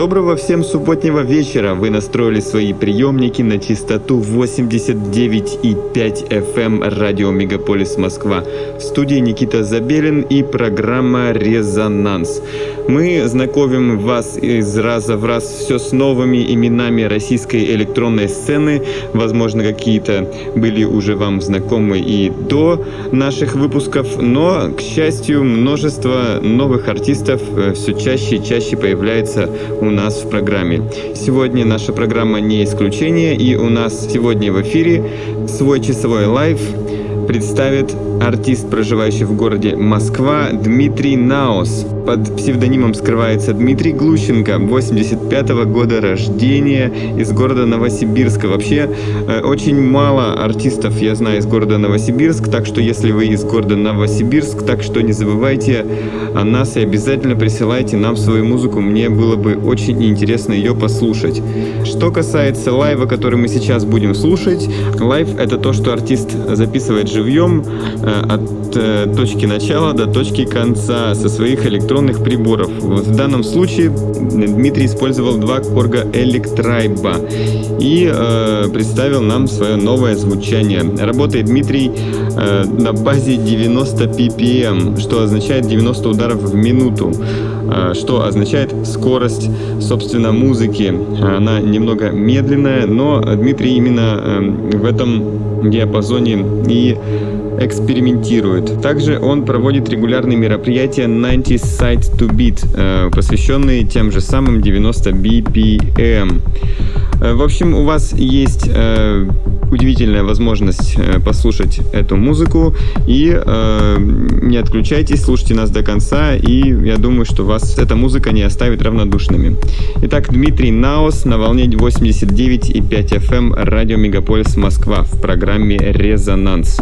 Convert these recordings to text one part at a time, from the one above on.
Доброго всем субботнего вечера! Вы настроили свои приемники на частоту 89,5 FM эм радио Мегаполис Москва. В студии Никита Забелин и программа «Резонанс». Мы знакомим вас из раза в раз все с новыми именами российской электронной сцены. Возможно, какие-то были уже вам знакомы и до наших выпусков, но, к счастью, множество новых артистов э, все чаще и чаще появляется у нас в программе. Сегодня наша программа не исключение, и у нас сегодня в эфире свой часовой лайв представит артист, проживающий в городе Москва Дмитрий Наос. Под псевдонимом скрывается Дмитрий Глущенко, 85 -го года рождения, из города Новосибирска. Вообще, э, очень мало артистов я знаю из города Новосибирск, так что если вы из города Новосибирск, так что не забывайте о нас и обязательно присылайте нам свою музыку, мне было бы очень интересно ее послушать. Что касается лайва, который мы сейчас будем слушать, лайв это то, что артист записывает живьем э, от э, точки начала до точки конца со своих электронных приборов. В данном случае Дмитрий использовал два Korg'а Electribe и э, представил нам свое новое звучание. Работает Дмитрий э, на базе 90 bpm, что означает 90 ударов в минуту что означает скорость, собственно, музыки. Она немного медленная, но Дмитрий именно э, в этом диапазоне и экспериментирует. Также он проводит регулярные мероприятия 90 Side to Beat, э, посвященные тем же самым 90 BPM. Э, в общем, у вас есть э, удивительная возможность послушать эту музыку и не отключайтесь, слушайте нас до конца, и я думаю, что вас эта музыка не оставит равнодушными. Итак, Дмитрий Наос на волне 89,5 FM эм, радио Мегаполис Москва в программе «Резонанс».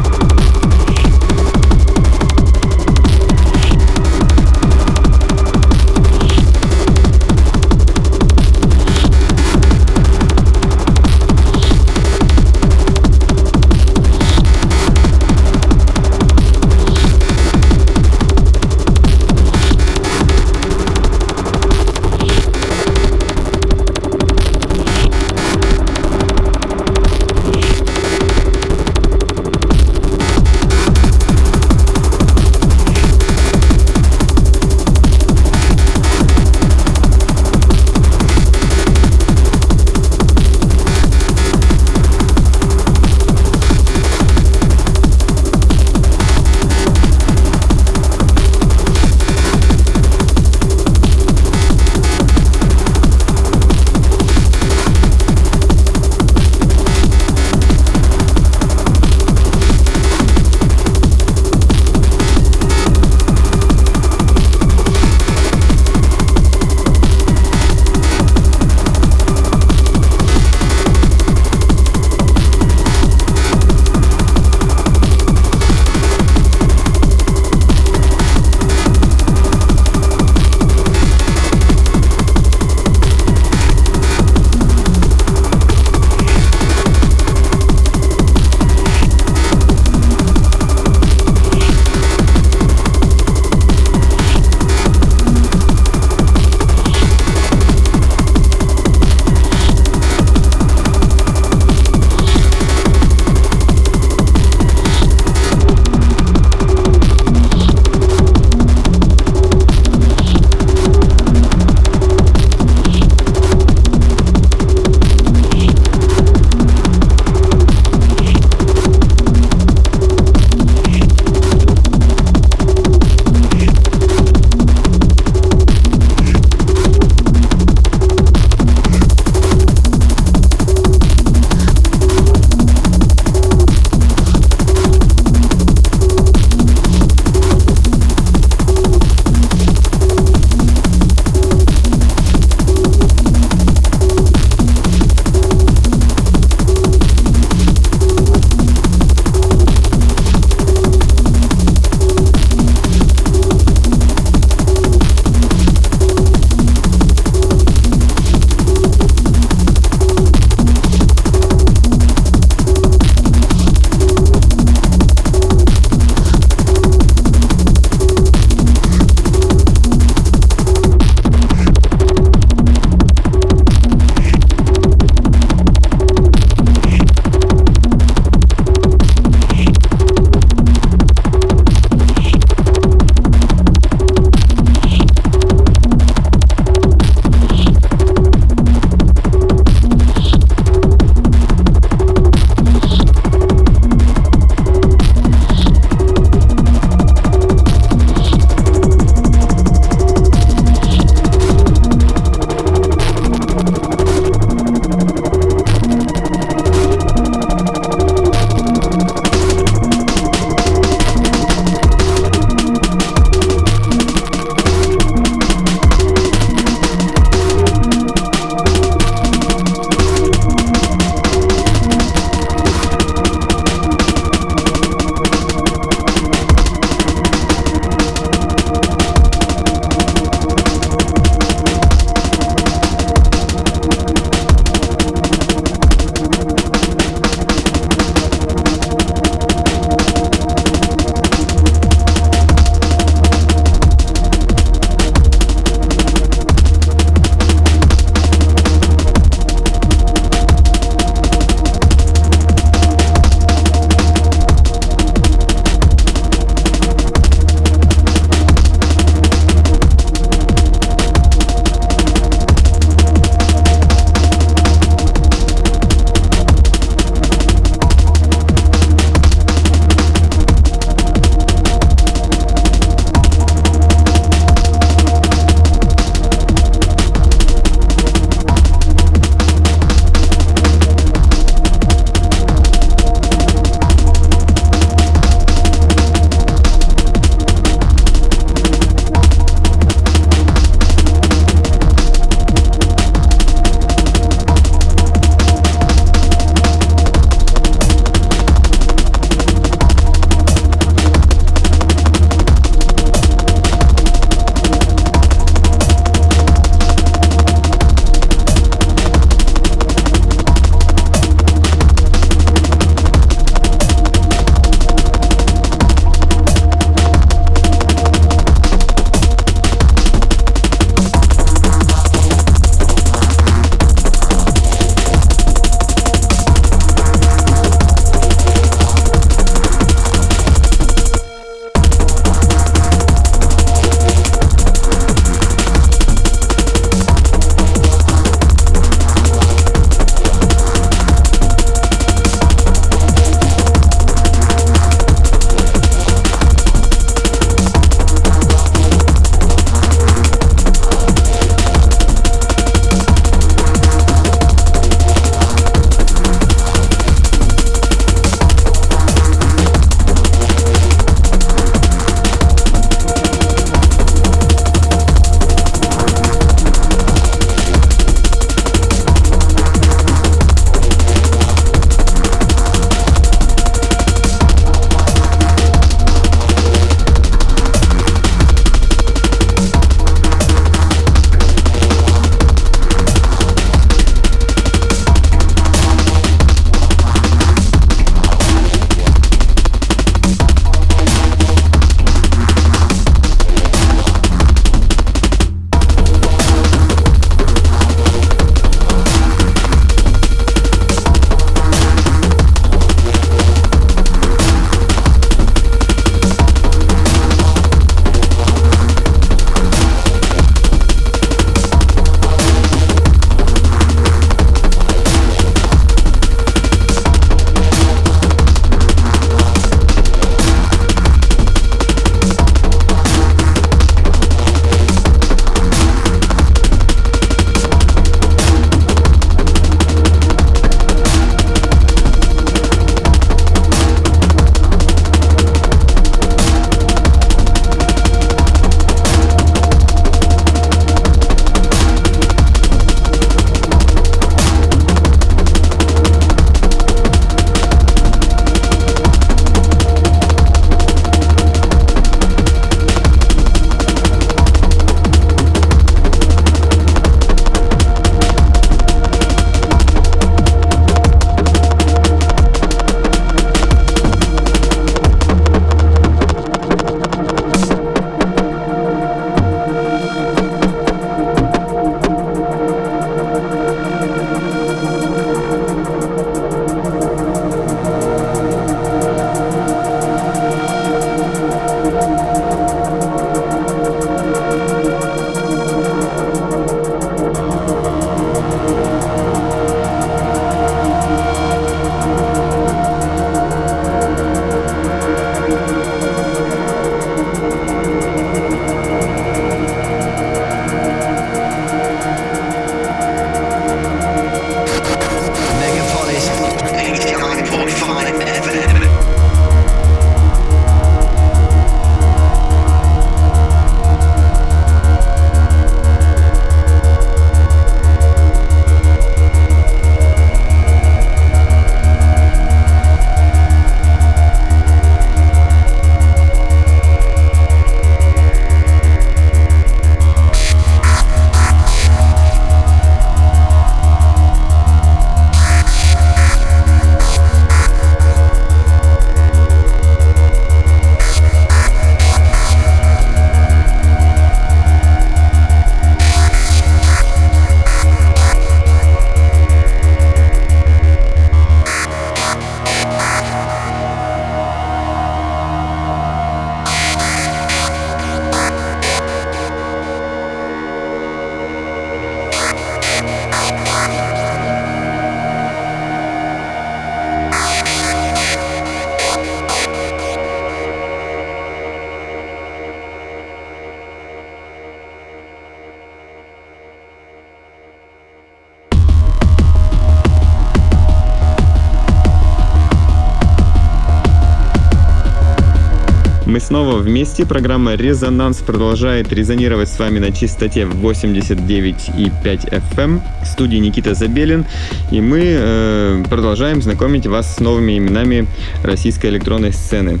Вместе. Программа «Резонанс» продолжает резонировать с вами на частоте 89,5 FM. В студии Никита Забелин. И мы э, продолжаем знакомить вас с новыми именами российской электронной сцены.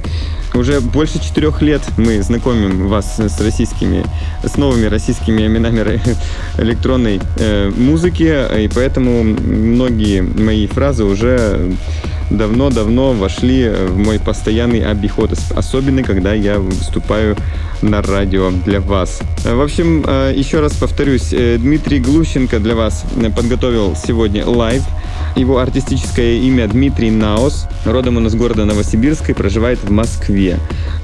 Уже больше четырех лет мы знакомим вас с российскими, с новыми российскими именами электронной э, музыки, и поэтому многие мои фразы уже давно-давно вошли в мой постоянный обиход, особенно когда я выступаю на радио для вас. В общем, э, еще раз повторюсь, э, Дмитрий Глущенко для вас подготовил сегодня лайв. Его артистическое имя Дмитрий Наос. Родом он из города Новосибирска и проживает в Москве.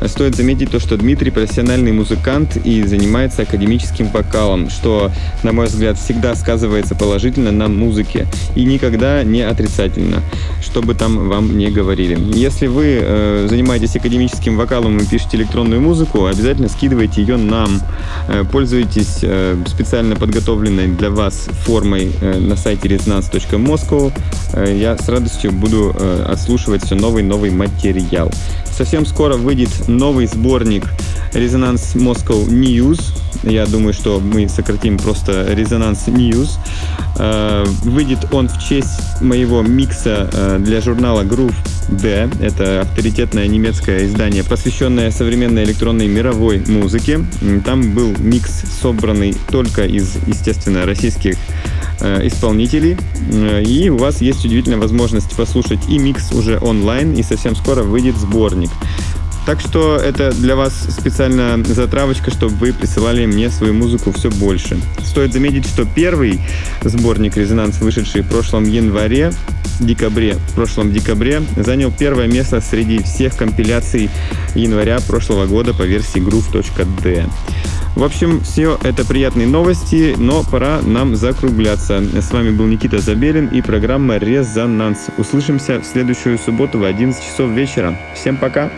Стоит заметить то, что Дмитрий профессиональный музыкант и занимается академическим вокалом, что, на мой взгляд, всегда сказывается положительно на музыке и никогда не отрицательно, что бы там вам не говорили. Если вы э, занимаетесь академическим вокалом и пишете электронную музыку, обязательно скидывайте ее нам. Э, пользуйтесь э, специально подготовленной для вас формой э, на сайте resonance.moscow. Э, я с радостью буду э, отслушивать все новый новый материал. Совсем скоро выйдет новый сборник Резонанс Moscow News. Я думаю, что мы сократим просто Резонанс News. Э, выйдет он в честь моего микса э, для журнала Groove D. Это авторитетное немецкое издание, посвященное современной электронной мировой музыке. Там был микс, собранный только из, естественно, российских э, исполнителей. И у вас есть удивительная возможность послушать и микс уже онлайн, и совсем скоро выйдет сборник. Так что это для вас специально затравочка, чтобы вы присылали мне свою музыку все больше. Стоит заметить, что первый сборник «Резонанс», вышедший в прошлом январе, декабре, в прошлом декабре, занял первое место среди всех компиляций января прошлого года по версии groove.d. В общем, все это приятные новости, но пора нам закругляться. С вами был Никита Забелин и программа «Резонанс». Услышимся в следующую субботу в 11 часов вечера. Всем пока!